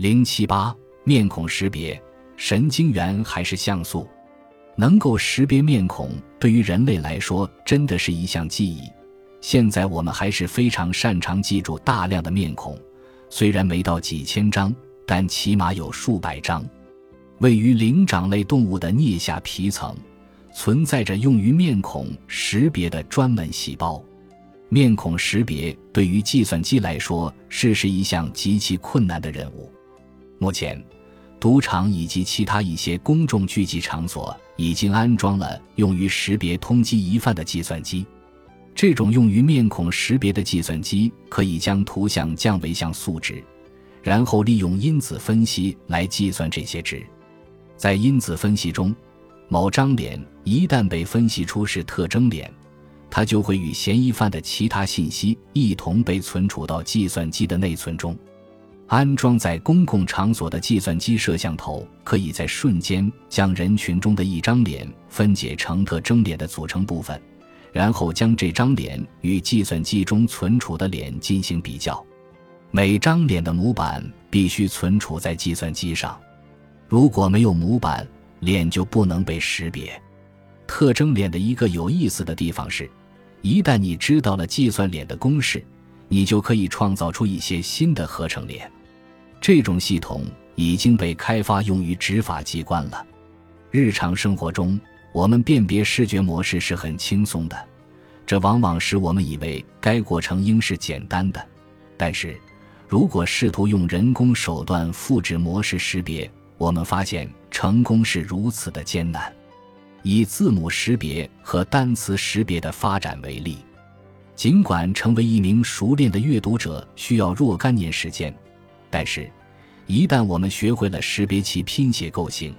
零七八面孔识别，神经元还是像素？能够识别面孔，对于人类来说真的是一项技艺。现在我们还是非常擅长记住大量的面孔，虽然没到几千张，但起码有数百张。位于灵长类动物的颞下皮层，存在着用于面孔识别的专门细胞。面孔识别对于计算机来说是是一项极其困难的任务。目前，赌场以及其他一些公众聚集场所已经安装了用于识别通缉疑犯的计算机。这种用于面孔识别的计算机可以将图像降为像素值，然后利用因子分析来计算这些值。在因子分析中，某张脸一旦被分析出是特征脸，它就会与嫌疑犯的其他信息一同被存储到计算机的内存中。安装在公共场所的计算机摄像头，可以在瞬间将人群中的一张脸分解成特征脸的组成部分，然后将这张脸与计算机中存储的脸进行比较。每张脸的模板必须存储在计算机上，如果没有模板，脸就不能被识别。特征脸的一个有意思的地方是，一旦你知道了计算脸的公式，你就可以创造出一些新的合成脸。这种系统已经被开发用于执法机关了。日常生活中，我们辨别视觉模式是很轻松的，这往往使我们以为该过程应是简单的。但是，如果试图用人工手段复制模式识别，我们发现成功是如此的艰难。以字母识别和单词识别的发展为例，尽管成为一名熟练的阅读者需要若干年时间。但是，一旦我们学会了识别其拼写构型，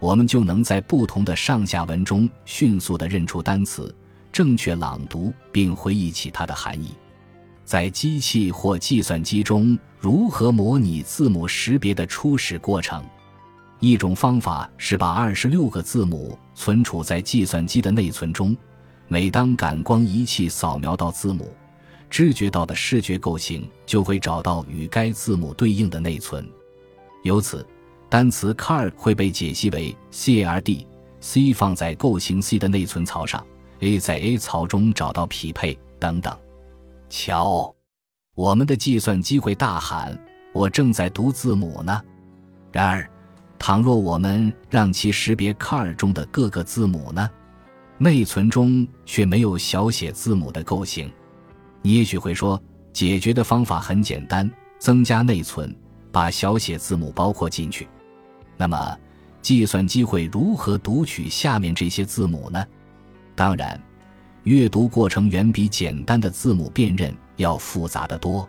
我们就能在不同的上下文中迅速地认出单词，正确朗读并回忆起它的含义。在机器或计算机中，如何模拟字母识别的初始过程？一种方法是把二十六个字母存储在计算机的内存中，每当感光仪器扫描到字母。知觉到的视觉构型就会找到与该字母对应的内存，由此，单词 car 会被解析为 c r d，c 放在构型 c 的内存槽上，a 在 a 槽中找到匹配等等。瞧，我们的计算机会大喊：“我正在读字母呢。”然而，倘若我们让其识别 car 中的各个字母呢？内存中却没有小写字母的构型。你也许会说，解决的方法很简单，增加内存，把小写字母包括进去。那么，计算机会如何读取下面这些字母呢？当然，阅读过程远比简单的字母辨认要复杂得多。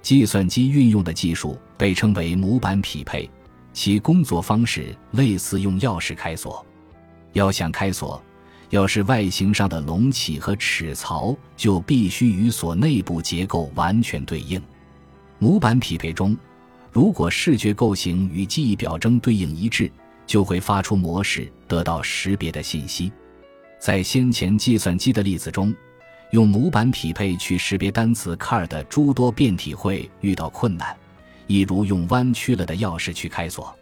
计算机运用的技术被称为模板匹配，其工作方式类似用钥匙开锁。要想开锁。要是外形上的隆起和齿槽就必须与锁内部结构完全对应。模板匹配中，如果视觉构型与记忆表征对应一致，就会发出模式，得到识别的信息。在先前计算机的例子中，用模板匹配去识别单词 car 的诸多变体会遇到困难，一如用弯曲了的钥匙去开锁。